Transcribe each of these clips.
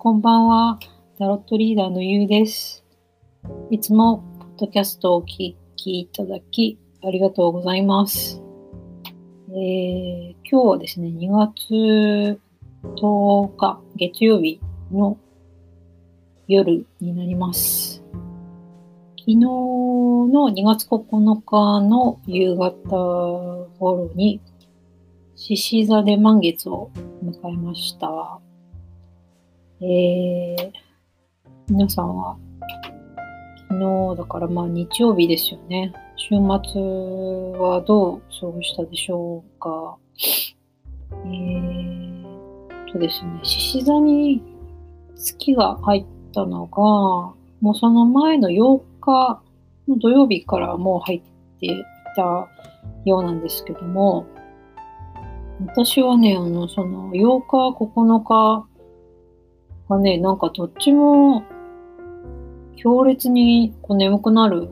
こんばんは。タロットリーダーのゆうです。いつも、ポッドキャストをお聞きいただき、ありがとうございます。えー今日はですね、2月10日、月曜日の夜になります。昨日の2月9日の夕方頃に、獅子座で満月を迎えました。えー、皆さんは昨日だからまあ日曜日ですよね。週末はどう過ごしたでしょうか。えーとですね、獅子座に月が入ったのが、もうその前の8日の土曜日からもう入っていたようなんですけども、私はね、あの、その8日、9日がね、なんかどっちも強烈にこう眠くなる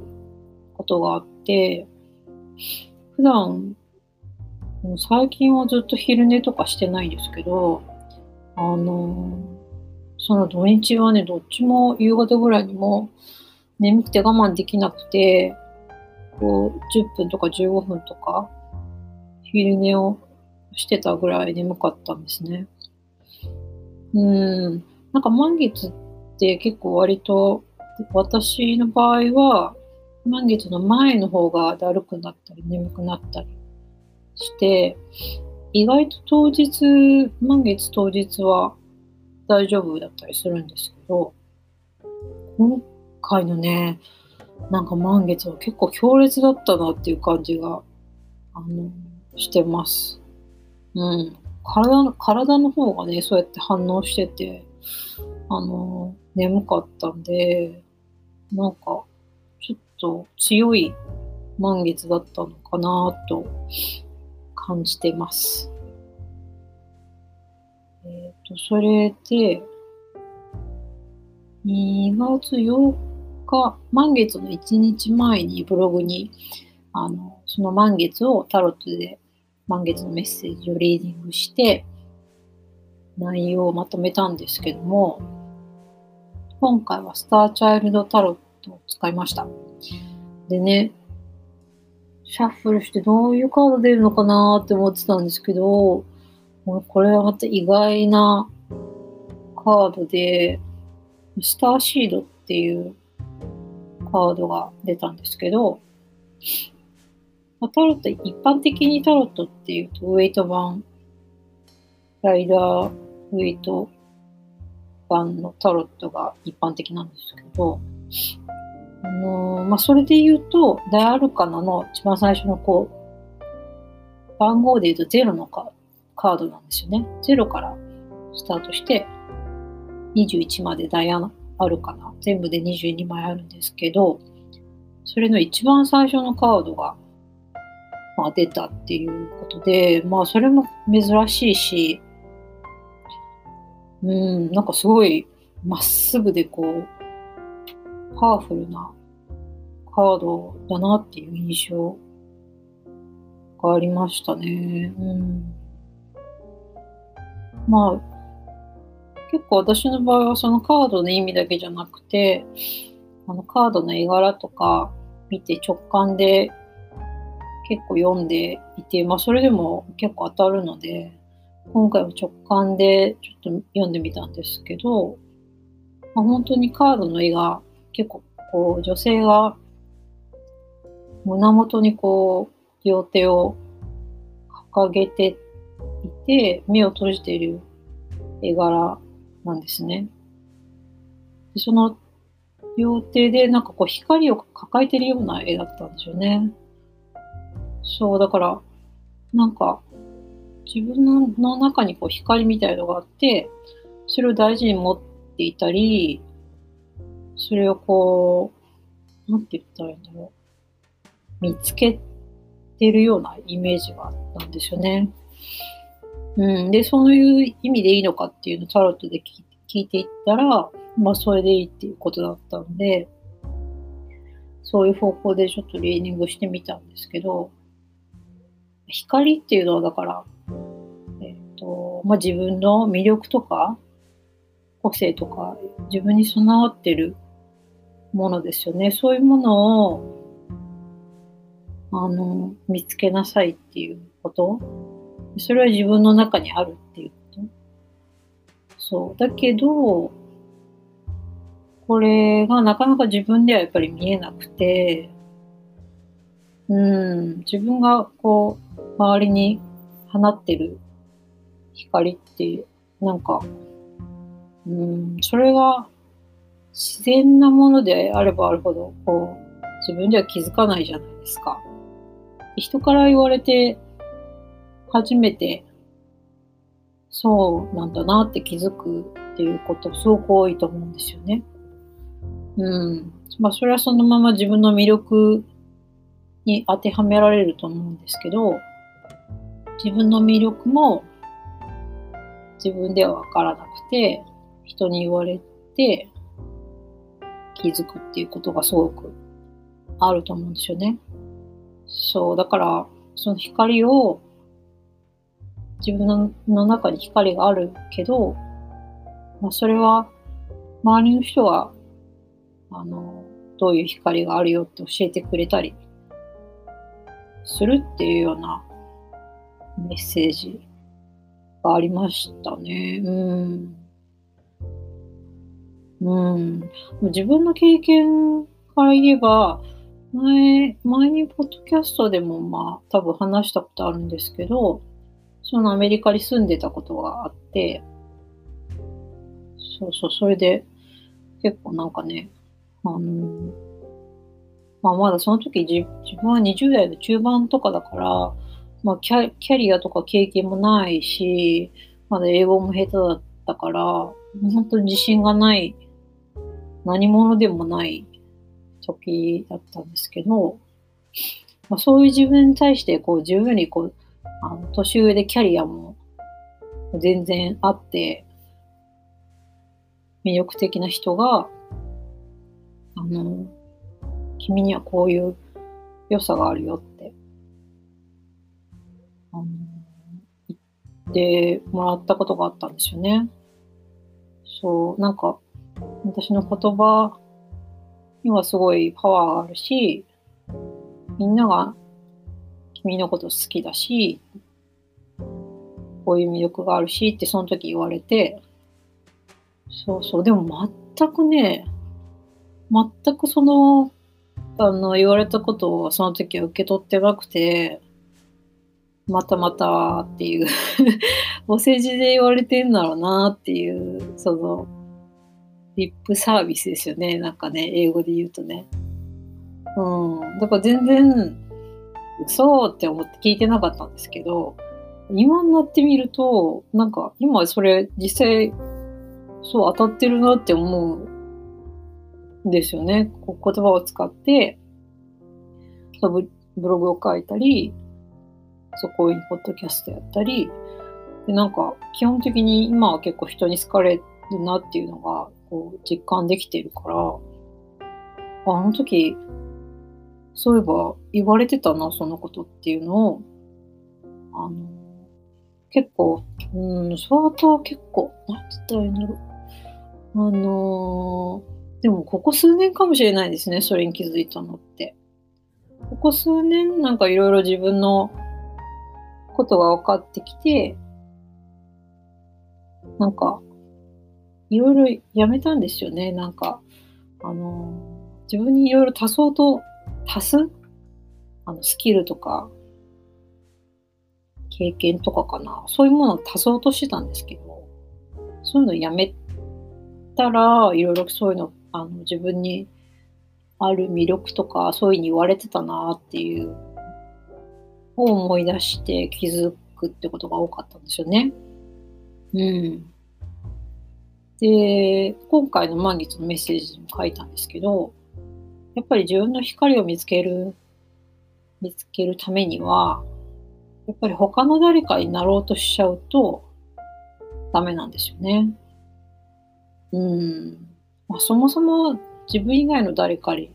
ことがあって、普段、もう最近はずっと昼寝とかしてないんですけど、あの、その土日はね、どっちも夕方ぐらいにも眠くて我慢できなくて、こう、10分とか15分とか、昼寝をしてたぐらい眠かったんですね。うん。なんか満月って結構割と、私の場合は、満月の前の方がだるくなったり眠くなったりして、意外と当日、満月当日は大丈夫だったりするんですけど、今回のね、なんか満月は結構強烈だったなっていう感じが、あの、してます。うん。体の、体の方がね、そうやって反応してて、あの、眠かったんで、なんか、ちょっと強い満月だったのかなと感じてます。えっ、と、それで、2月8日、満月の1日前にブログに、あの、その満月をタロットで満月のメッセージをリーディングして、内容をまとめたんですけども、今回はスターチャイルドタロットを使いました。でね、シャッフルしてどういうカード出るのかなって思ってたんですけど、これはまた意外なカードで、スターシードっていうカードが出たんですけど、タロット、一般的にタロットっていうと、ウェイト版、ライダーウェイト版のタロットが一般的なんですけど、あのーまあ、それで言うと、ダイアルカナの一番最初のこう、番号で言うと0のカカードなんですよね。0からスタートして、21までダイアルカナ、全部で22枚あるんですけど、それの一番最初のカードが、まあ、出たっていうことで、まあそれも珍しいし、うん、なんかすごいまっすぐでこう、パワフルなカードだなっていう印象がありましたね。うん、まあ、結構私の場合はそのカードの意味だけじゃなくて、あのカードの絵柄とか見て直感で結構読んでいて、まあそれでも結構当たるので、今回は直感でちょっと読んでみたんですけど、まあ、本当にカードの絵が結構こう女性が胸元にこう両手を掲げていて目を閉じている絵柄なんですね。でその両手でなんかこう光を抱えているような絵だったんですよね。そう、だからなんか自分の中にこう光みたいのがあって、それを大事に持っていたり、それをこう、なんて言ったらいいんだろう。見つけてるようなイメージがあったんですよね。うん。で、そういう意味でいいのかっていうのをタロットで聞いていったら、まあそれでいいっていうことだったんで、そういう方向でちょっとリーディングしてみたんですけど、光っていうのはだから、まあ自分の魅力とか、個性とか自分に備わってるものですよね。そういうものをあの見つけなさいっていうこと。それは自分の中にあるっていうこと。そう。だけどこれがなかなか自分ではやっぱり見えなくてうん。自分がこう周りに放ってる光っていうなんかうんそれが自然なものであればあるほどこう自分では気づかないじゃないですか。人から言われて初めてそうなんだなって気づくっていうことすごく多いと思うんですよね。うん。まあそれはそのまま自分の魅力に当てはめられると思うんですけど自分の魅力も自分ではわからなくて人に言われて気づくっていうことがすごくあると思うんですよね。そう、だから、その光を、自分の中に光があるけど、まあ、それは、周りの人が、あの、どういう光があるよって教えてくれたりするっていうようなメッセージありましたね。うん。うん。自分の経験から言えば、前、前にポッドキャストでもまあ多分話したことあるんですけど、そのアメリカに住んでたことがあって、そうそう、それで結構なんかね、あの、まあまだその時自分は20代の中盤とかだから、まあキャキャリアとか経験もないし、まだ英語も下手だったから、本当に自信がない、何者でもない時だったんですけど、まあ、そういう自分に対してこう十分にこうあの年上でキャリアも全然あって魅力的な人があの君にはこういう良さがあるよっててもらったことがあったんですよね。そうなんか私の言葉にはすごいパワーがあるし、みんなが君のこと好きだし、こういう魅力があるしってその時言われて、そうそう、でも全くね、全くその、あの、言われたことをその時は受け取ってなくて、またまたっていうお世辞で言われてんだろうなっていう、その、リップサービスですよね。なんかね、英語で言うとね。うん。だから全然、嘘って思って聞いてなかったんですけど、今になってみると、なんか今それ実際、そう当たってるなって思うんですよね。こ言葉を使って、ブログを書いたり、そこにポッドキャストやったり、でなんか基本的に今は結構人に好かれるなっていうのがこう実感できてるから、あの時、そういえば言われてたな、そのことっていうのを、あの、結構、うん、相当結構、なんて言ったらいいんだろう。あの、でもここ数年かもしれないですね、それに気づいたのって。ここ数年なんかいろいろ自分のことが分かってきて、なんかいろいろやめたんですよね。なんか、あの、自分にいろいろ足そうと、足す？あの、スキルとか、経験とかかな。そういうものを足そうとしてたんですけど、そういうのやめたら、いろいろそういうの、あの、自分にある魅力とか、そういうふうに言われてたなっていう、を思い出して気づくってことが多かったんですよね。うん。で、今回の満月のメッセージにも書いたんですけど、やっぱり自分の光を見つける、見つけるためには、やっぱり他の誰かになろうとしちゃうとダメなんですよね。うん。まあ、そもそも自分以外の誰かに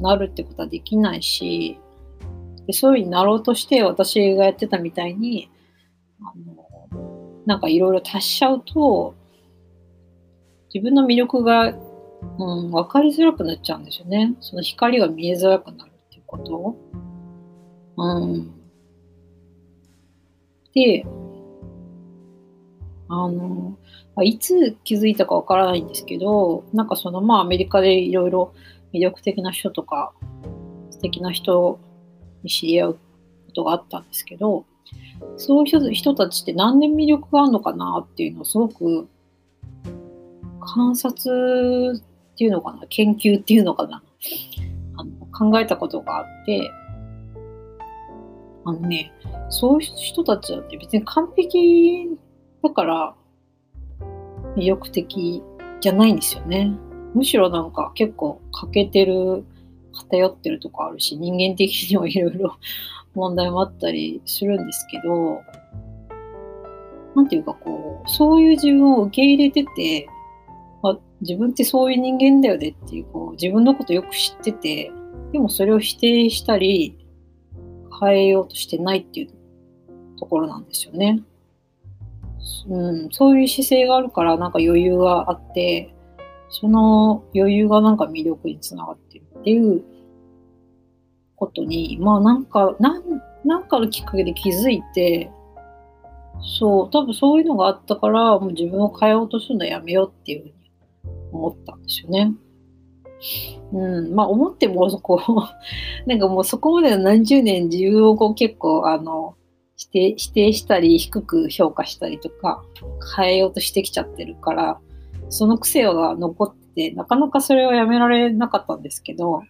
なるってことはできないし、でそういうふうになろうとして私がやってたみたいに、あのなんかいろいろ足しちゃうと、自分の魅力が、うん、分かりづらくなっちゃうんですよね。その光が見えづらくなるっていうこと。うん。で、あの、いつ気づいたかわからないんですけど、なんかそのまあアメリカでいろいろ魅力的な人とか素敵な人に知り合うことがあったんですけど、そういう人たちって何年魅力があるのかなっていうのをすごく観察っていうのかな、研究っていうのかな、あの考えたことがあって、あのね、そういう人たちだって別に完璧だから魅力的じゃないんですよね。むしろなんか結構欠けてる、偏ってるとこあるし、人間的にもいろいろ 問題もあったりするんですけど、なんていうかこう、そういう自分を受け入れてて、あ自分ってそういう人間だよねっていう、こう自分のことよく知ってて、でもそれを否定したり、変えようとしてないっていうところなんですよね。うん、そういう姿勢があるからなんか余裕があって、その余裕がなんか魅力につながってるっていうことに、まあなんか、なんなんかのきっかけで気づいて、そう、多分そういうのがあったから、もう自分を変えようとするのやめようっていうふうに思ったんですよね。うん、まあ思ってもそこ、なんかもうそこまでの何十年自分をこう結構あの、否定否定したり低く評価したりとか変えようとしてきちゃってるからその癖が残っててなかなかそれをやめられなかったんですけど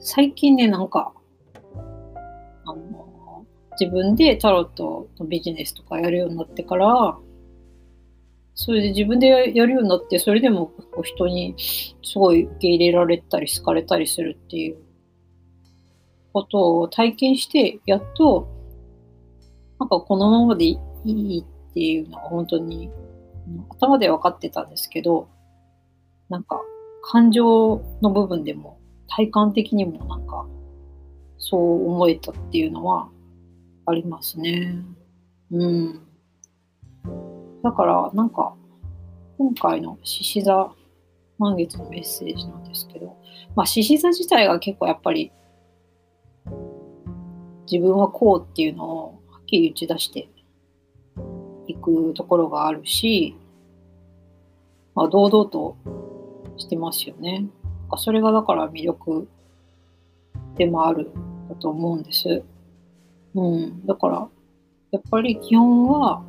最近ねなんかあの自分でタロットのビジネスとかやるようになってからそれで自分でやるようになってそれでも人にすごい受け入れられたり好かれたりするっていうことを体験してやっとなんかこのままでいいっていうのは本当に頭で分かってたんですけど、なんか感情の部分でも体感的にもなんかそう思えたっていうのはありますね。うん。だからなんか今回の獅子座満月のメッセージなんですけど、まあ獅子座自体が結構やっぱり自分はこうっていうのをはっきり打ち出してくところがあるし、まあ、堂々としてますよね。それがだから魅力でもあるだと思うんです。うん。だから、やっぱり基本は、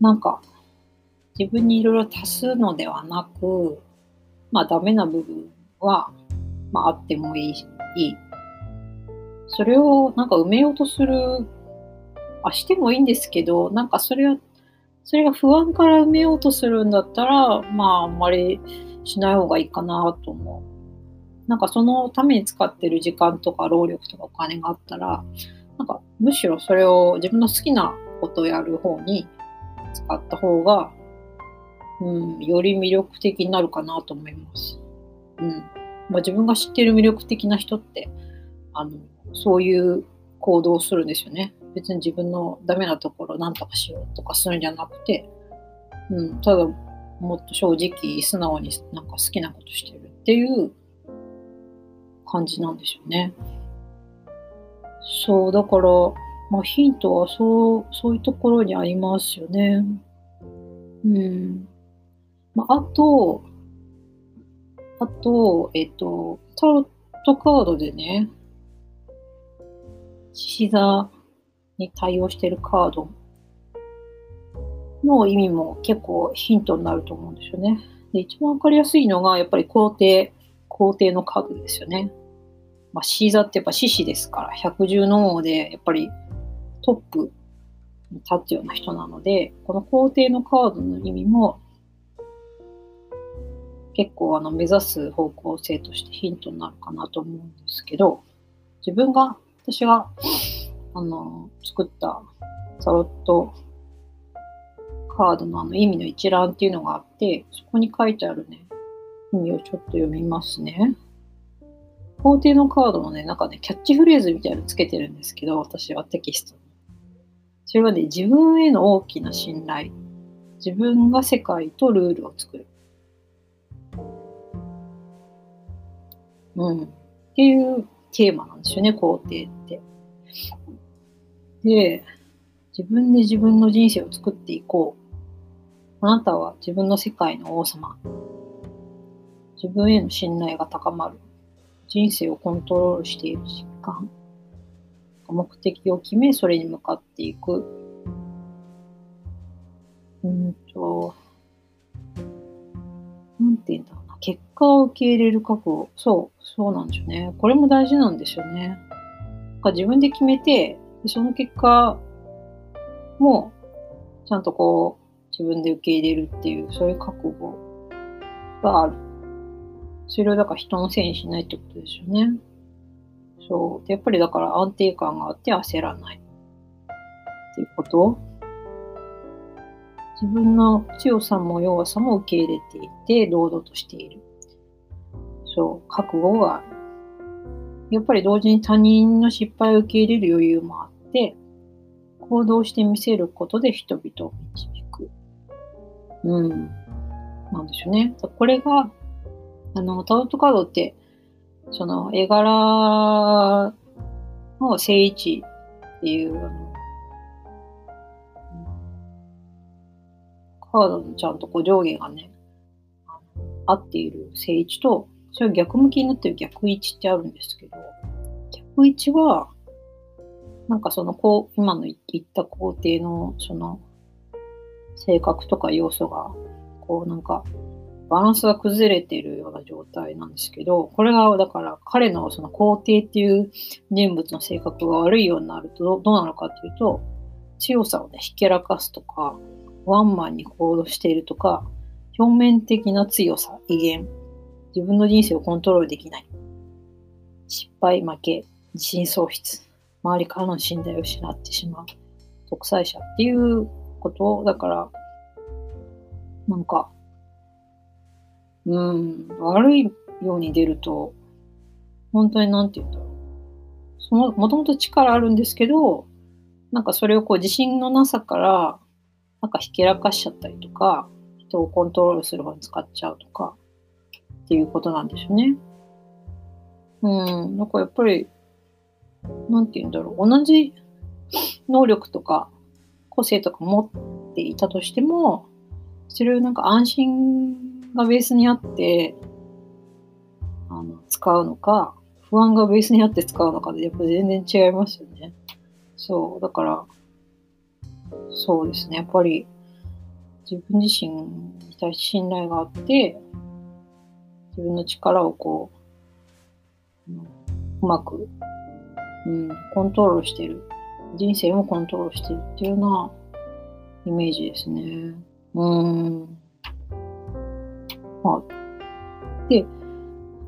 なんか、自分にいろいろ足すのではなく、まあダメな部分は、まああってもいい、いい。それをなんか埋めようとするあしてもいいんですけど、なんかそれは、それが不安から埋めようとするんだったら、まああんまりしない方がいいかなと思う。なんかそのために使ってる時間とか労力とかお金があったら、なんかむしろそれを自分の好きなことをやる方に使った方が、うん、より魅力的になるかなと思います。うん。まあ、自分が知っている魅力的な人って、あの、そういう行動をするんですよね。別に自分のダメなところを何とかしようとかするんじゃなくて、うん、ただもっと正直、素直になんか好きなことしてるっていう感じなんですよね。そう、だから、まあ、ヒントはそう、そういうところにありますよね。うん。まあ、あと、あと、えっと、タロットカードでね、獅子座に対応しているカードの意味も結構ヒントになると思うんですよね。で一番わかりやすいのが、やっぱり皇帝、皇帝のカードですよね。まあ、獅子座ってやっぱ獅子ですから、百獣の王で、やっぱりトップに立つような人なので、この皇帝のカードの意味も、結構あの目指す方向性としてヒントになるかなと思うんですけど、自分が、私が、あの、作ったタロットカードのあの意味の一覧っていうのがあって、そこに書いてあるね、意味をちょっと読みますね。皇帝のカードのね、なんかね、キャッチフレーズみたいなのつけてるんですけど、私はテキストに。それはね、自分への大きな信頼自分が世界とルールを作る。うん。っていうテーマなんですよね、肯定って。で、自分で自分の人生を作っていこう。あなたは自分の世界の王様。自分への信頼が高まる。人生をコントロールしている実感。目的を決め、それに向かっていく。うんと、なんて言うんだろうな。結果を受け入れる覚悟。そう、そうなんですよね。これも大事なんですよね。自分で決めて、でその結果も、ちゃんとこう、自分で受け入れるっていう、そういう覚悟がある。それをだから人のせいにしないってことですよね。そう。でやっぱりだから安定感があって焦らない。っていうこと自分の強さも弱さも受け入れていて、堂々としている。そう、覚悟がある。やっぱり同時に他人の失敗を受け入れる余裕もあって、行動してみせることで人々を導く。うん。なんでしょうね。これが、あの、タロットカードって、その絵柄の正位置っていう、あの、カードのちゃんとこう上下がね、合っている正位置と、それを逆向きになってる逆位置ってあるんですけど、逆位置は、なんかそのこう、今の言った工程のその性格とか要素が、こうなんかバランスが崩れてるような状態なんですけど、これがだから彼のその皇帝っていう人物の性格が悪いようになるとどうなのかっていうと、強さをね、ひけらかすとか、ワンマンに行動しているとか、表面的な強さ、威厳、自分の人生をコントロールできない。失敗、負け、自信喪失、周りからの信頼を失ってしまう。独裁者っていうことを、だから、なんか、うん、悪いように出ると、本当になんて言うんだろう。その、もともと力あるんですけど、なんかそれをこう自信のなさから、なんかひけらかしちゃったりとか、人をコントロールする方に使っちゃうとか、っていうことなんですよね。うん、なんかやっぱり、なんて言うんだろう。同じ能力とか個性とか持っていたとしても、それをなんか安心がベースにあってあの使うのか不安がベースにあって使うのかでやっぱ全然違いますよね。そうだからそうですねやっぱり自分自身に対して信頼があって自分の力をこううまく、うん、コントロールしてる人生もコントロールしてるっていうようなイメージですね。うんまあ、で、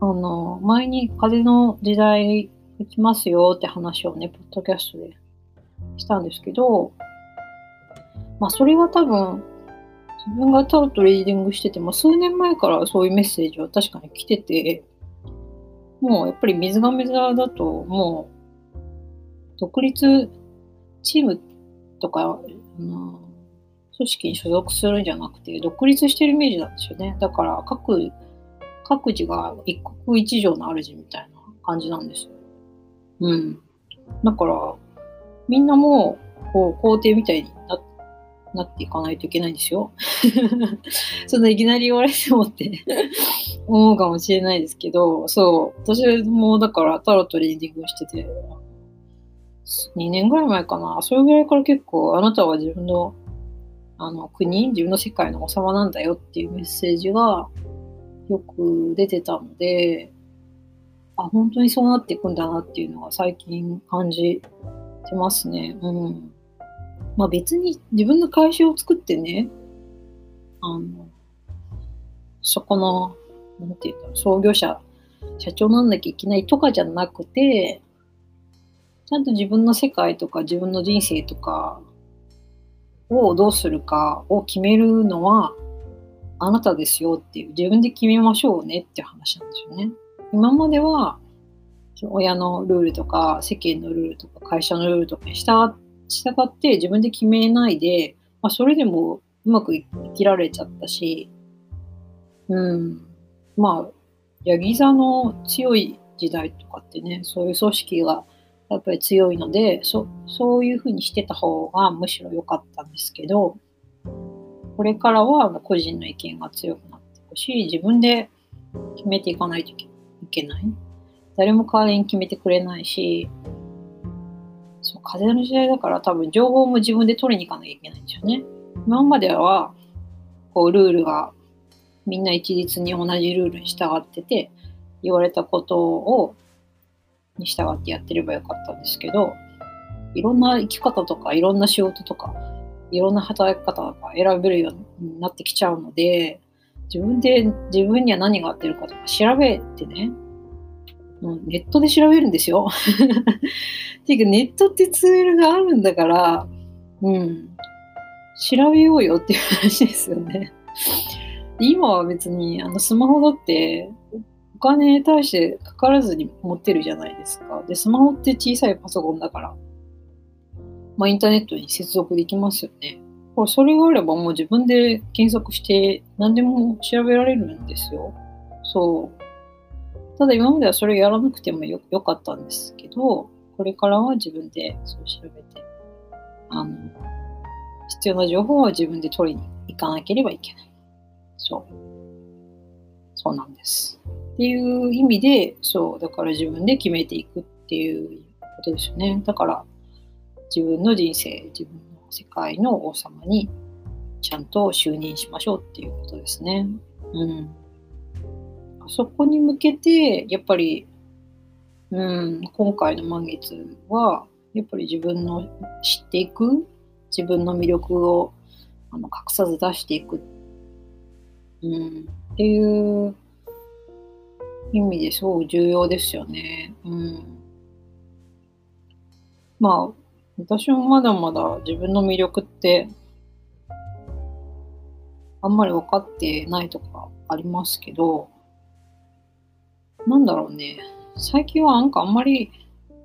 あの、前に風の時代が来ますよって話をね、ポッドキャストでしたんですけど、まあ、それは多分、自分がタロットリーディングしてても、数年前からそういうメッセージは確かに来てて、もうやっぱり水亀座だと、もう、独立チームとか、うん組織に所属するんじゃなくて、独立してるイメージなんですよね。だから各、各自が一国一城の主みたいな感じなんですよ。うん。だから、みんなもう、こう、皇帝みたいにななっていかないといけないんですよ。そんないきなり言われてもって 思うかもしれないですけど、そう、私もだからタロットリーディングしてて、2年ぐらい前かな、それぐらいから結構あなたは自分のあの国、自分の世界の王様なんだよっていうメッセージがよく出てたので、あ、本当にそうなっていくんだなっていうのが最近感じてますね。うん。まあ別に自分の会社を作ってね、あの、そこの、なんていうか、創業者、社長なんなきゃいけないとかじゃなくて、ちゃんと自分の世界とか自分の人生とかをどうするかを決めるのはあなたですよっていう自分で決めましょうねっていう話なんですよね。今までは親のルールとか世間のルールとか会社のルールとかに従って自分で決めないで、まあ、それでもうまく生きられちゃったし、うん。まあ、ヤギ座の強い時代とかってね、そういう組織がやっぱり強いので、そそういうふうにしてた方がむしろ良かったんですけど、これからは個人の意見が強くなっていくし、自分で決めていかないといけない。誰も代わりに決めてくれないし、そう風の時代だから多分情報も自分で取りに行かなきゃいけないんですよね。今まではこうルールがみんな一律に同じルールに従ってて言われたことをに従ってやってればよかったんですけどいろんな生き方とかいろんな仕事とかいろんな働き方とか選べるようになってきちゃうので自分で自分には何が合ってるかとか調べてねもうネットで調べるんですよ。っていうかネットってツールがあるんだからうん。調べようよっていう話ですよね。今は別にあのスマホだってお金に対してかからずに持ってるじゃないですか。で、スマホって小さいパソコンだから、まあインターネットに接続できますよね。これそれがあればもう自分で検索して何でも調べられるんですよ。そう。ただ今まではそれやらなくてもよよかったんですけど、これからは自分でそう調べて、あの、必要な情報は自分で取りに行かなければいけない。そう。そうなんです。っていう意味で、そう、だから自分で決めていくっていうことですよね。だから、自分の人生、自分の世界の王様にちゃんと就任しましょうっていうことですね。うん。そこに向けて、やっぱり、うん、今回の満月は、やっぱり自分の知っていく自分の魅力をあの隠さず出していく、うん、っていう意味ですごく重要ですよね。うん、まあ私もまだまだ自分の魅力ってあんまり分かってないとかありますけどなんだろうね最近はなんかあんまり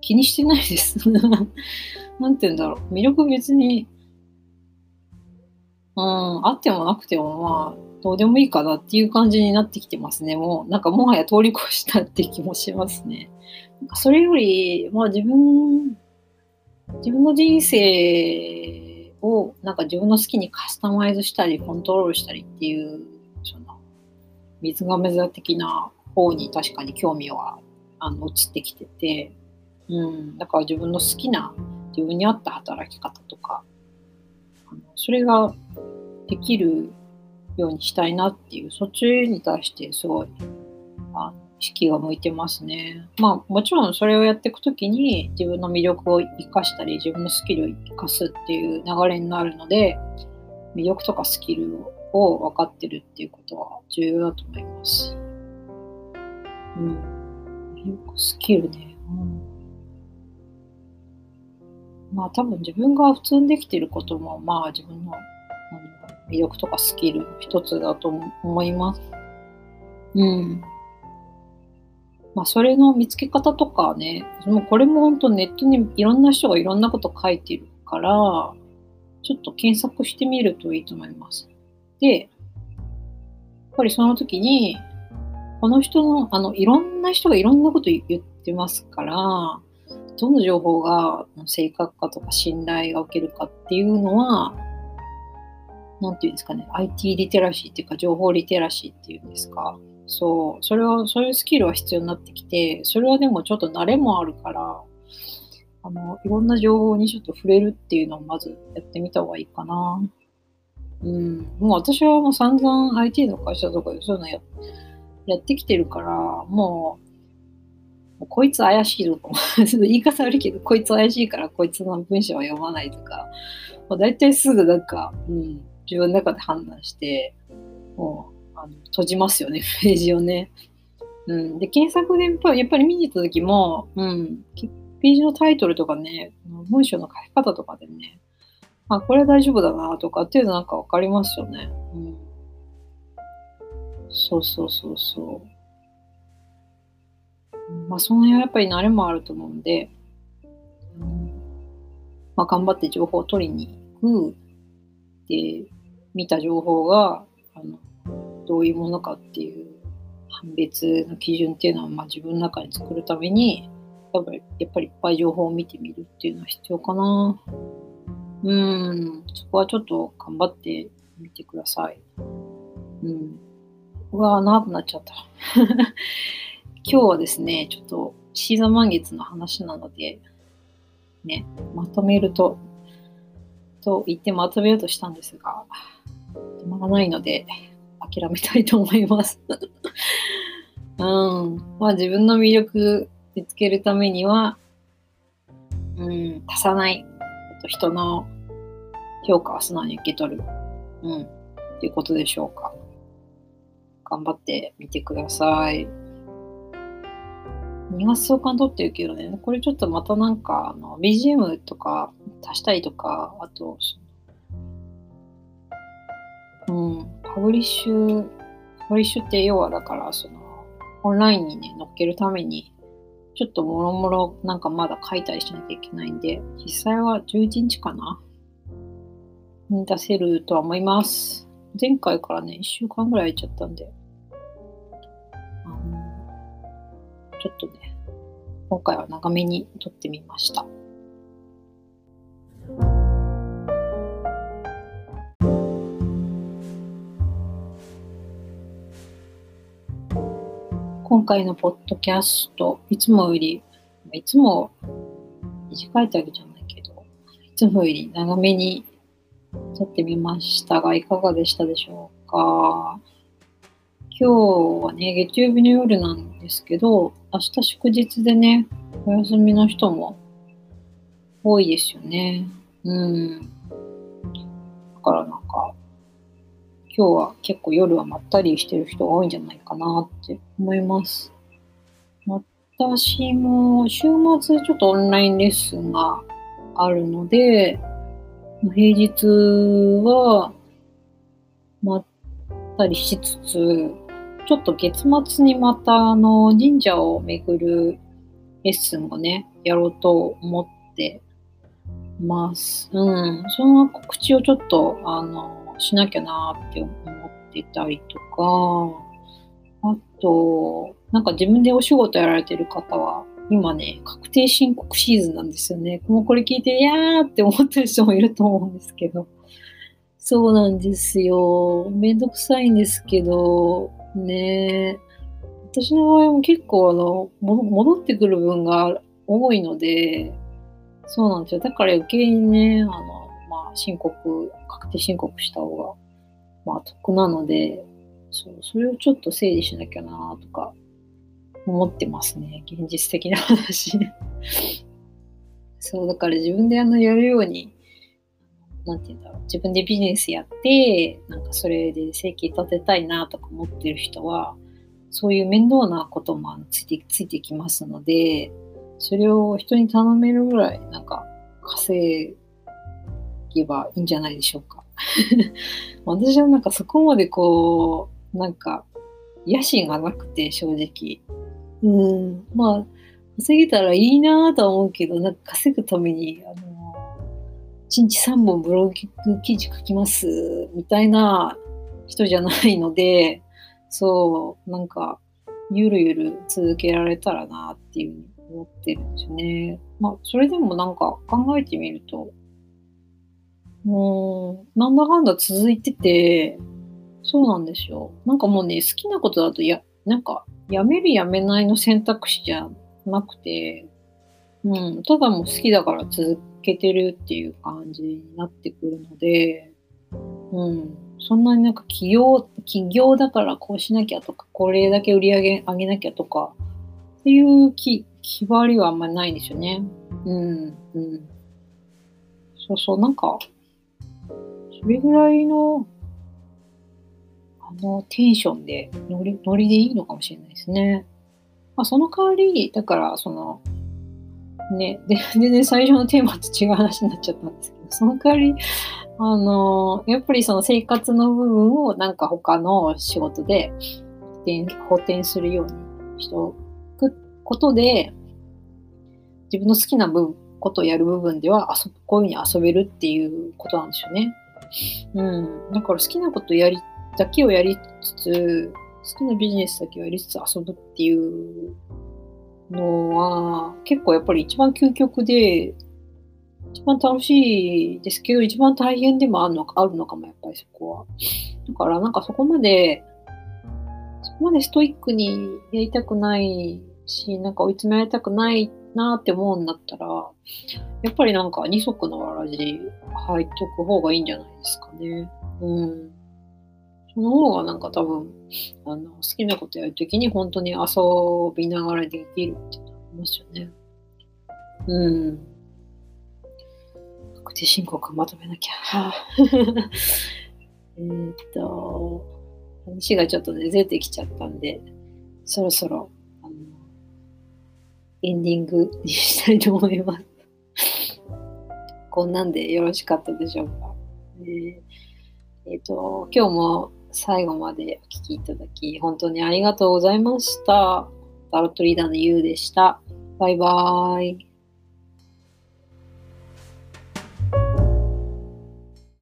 気にしてないです なんて言うんだろう。魅力別に、うん、あってもなくてもまあ、どうでもいいかなっていう感じになってきてますね。もう、なんかもはや通り越したって気もしますね。それより、まあ自分、自分の人生をなんか自分の好きにカスタマイズしたり、コントロールしたりっていう、その、水亀座的な方に確かに興味はあの移ってきてて、うん、だから自分の好きな自分に合った働き方とか、あのそれができるようにしたいなっていう、そっちに対してすごい、あ意識が向いてますね。まあもちろんそれをやっていくときに自分の魅力を生かしたり、自分のスキルを生かすっていう流れになるので、魅力とかスキルを分かってるっていうことは重要だと思います。うん。魅力、スキルね。うんまあ多分自分が普通にできていることもまあ自分の魅力とかスキルの一つだと思います。うん。まあそれの見つけ方とかね、もうこれも本当ネットにいろんな人がいろんなこと書いてるから、ちょっと検索してみるといいと思います。で、やっぱりその時に、この人の、あの、いろんな人がいろんなこと言ってますから、どの情報が正確かとか信頼が受けるかっていうのは、なんていうんですかね、IT リテラシーっていうか情報リテラシーっていうんですか。そう、それを、そういうスキルは必要になってきて、それはでもちょっと慣れもあるから、あの、いろんな情報にちょっと触れるっていうのをまずやってみた方がいいかな。うん。もう私はもう散々 IT の会社とかでそういうのややってきてるから、もうこいつ怪しいぞと。ちょっと言い方悪いけど、こいつ怪しいからこいつの文章は読まないとか、もう大体すぐなんか、うん、自分の中で判断して、もうあの閉じますよね、ページをね。うん、で、検索でやっぱりやっぱり見に行った時も、うん、ページのタイトルとかね、文章の書き方とかでね、あ、これは大丈夫だなとかっていうのなんかわかりますよね。うん、そうそうそうそう。まあ、その辺はやっぱり慣れもあると思うんで、まあ、頑張って情報を取りに行く。で、見た情報があのどういうものかっていう判別の基準っていうのは、まあ、自分の中に作るためにやっぱりやっぱりいっぱい情報を見てみるっていうのは必要かな。うん、そこはちょっと頑張ってみてください。うん。うわー、長くなっちゃった。今日はですね、ちょっとシーザー満月の話なので、ね、まとめると、と言ってまとめようとしたんですが、止まらないので、諦めたいと思います。うん。まあ自分の魅力見つけるためには、うん、足さない。と人の評価は素直に受け取る。うん。っていうことでしょうか。頑張ってみてください。2月相関取ってるけどね、これちょっとまたなんか、あの、BGM とか足したりとか、あと、うん、 publish、publish って要はだから、その、オンラインにね、載っけるために、ちょっともろもろなんかまだ書いたりしなきゃいけないんで、実際は11日かな。に出せるとは思います。前回からね、1週間ぐらい空いちゃったんで、ちょっとね、今回は長めに撮ってみました。今回のポッドキャスト、いつもより、いつも短いってわけじゃないけど、いつもより長めに撮ってみましたが、いかがでしたでしょうか？今日はね、月曜日の夜なんですけど、明日祝日でね、お休みの人も多いですよね。うん。だからなんか、今日は結構夜はまったりしてる人が多いんじゃないかなって思います。私も週末ちょっとオンラインレッスンがあるので、平日はまったりしつつ、ちょっと月末にまたあの神社を巡るレッスンをね、やろうと思ってます。うん。その告知をちょっと、あの、しなきゃなって思ってたりとか、あと、なんか自分でお仕事やられてる方は、今ね、確定申告シーズンなんですよね。もうこれ聞いて、いやーって思ってる人もいると思うんですけど。そうなんですよ。めんどくさいんですけど、ねえ私の場合も結構あの、戻ってくる分が多いので、そうなんですよ。だから余計にね、あの、まあ申告、確定申告した方が、まあ得なので、そう、それをちょっと整理しなきゃなとか思ってますね。現実的な話。そう、だから自分であのやるように、なんて言うんだろう、自分でビジネスやって、なんかそれで生計立てたいなとか思ってる人は、そういう面倒なこともついてついてきますので、それを人に頼めるぐらい、なんか稼けばいいんじゃないでしょうか。私はなんかそこまでこう、なんか野心がなくて正直。うん、まあ、稼げたらいいなとは思うけど、なんか稼ぐために、あの、1日3本ブログ記事書きますみたいな人じゃないので、そう、なんか、ゆるゆる続けられたらなっていうふうに思ってるんですよね。まあ、それでもなんか考えてみると、もう、なんだかんだ続いてて、そうなんですよ。なんかもうね、好きなことだとや、なんか、やめるやめないの選択肢じゃなくて、うん、ただもう好きだから続けてるっていう感じになってくるので、うん、そんなになんか企業、企業だからこうしなきゃとか、これだけ売り上げ上げなきゃとか、っていう気、気張りはあんまりないんですよね。うん、うん。そうそう、なんか、それぐらいの、あの、テンションで、ノリ、ノリでいいのかもしれないですね。まあ、その代わり、だから、その、ね、で、全然最初のテーマと違う話になっちゃったんですけど、その代わり、あの、やっぱりその生活の部分をなんか他の仕事で補填するようにしておくことで、自分の好きな部ことをやる部分では遊こういうふうに遊べるっていうことなんですよね。うん。だから好きなことやり、だけをやりつつ、好きなビジネスだけをやりつつ遊ぶっていうのは、結構やっぱり一番究極で、一番楽しいですけど、一番大変でもあるのか、あるのかも、やっぱりそこは。だからなんかそこまで、そこまでストイックにやりたくないし、なんか追い詰められたくないなって思うんだったら、やっぱりなんか二足のわらじ履いとく方がいいんじゃないですかね。うん。その方がなんか多分、あの、好きなことやるときに本当に遊びながらできるっていうのありますよね。うん。確定申告まとめなきゃ。えっと、話がちょっとね、ずれてきちゃったんで、そろそろ、あの、エンディングにしたいと思います。こんなんでよろしかったでしょうか。えー、えー、と、今日も最後までお聴きいただき、本当にありがとうございました。タロットリーダーのゆうでした。バイバーイ。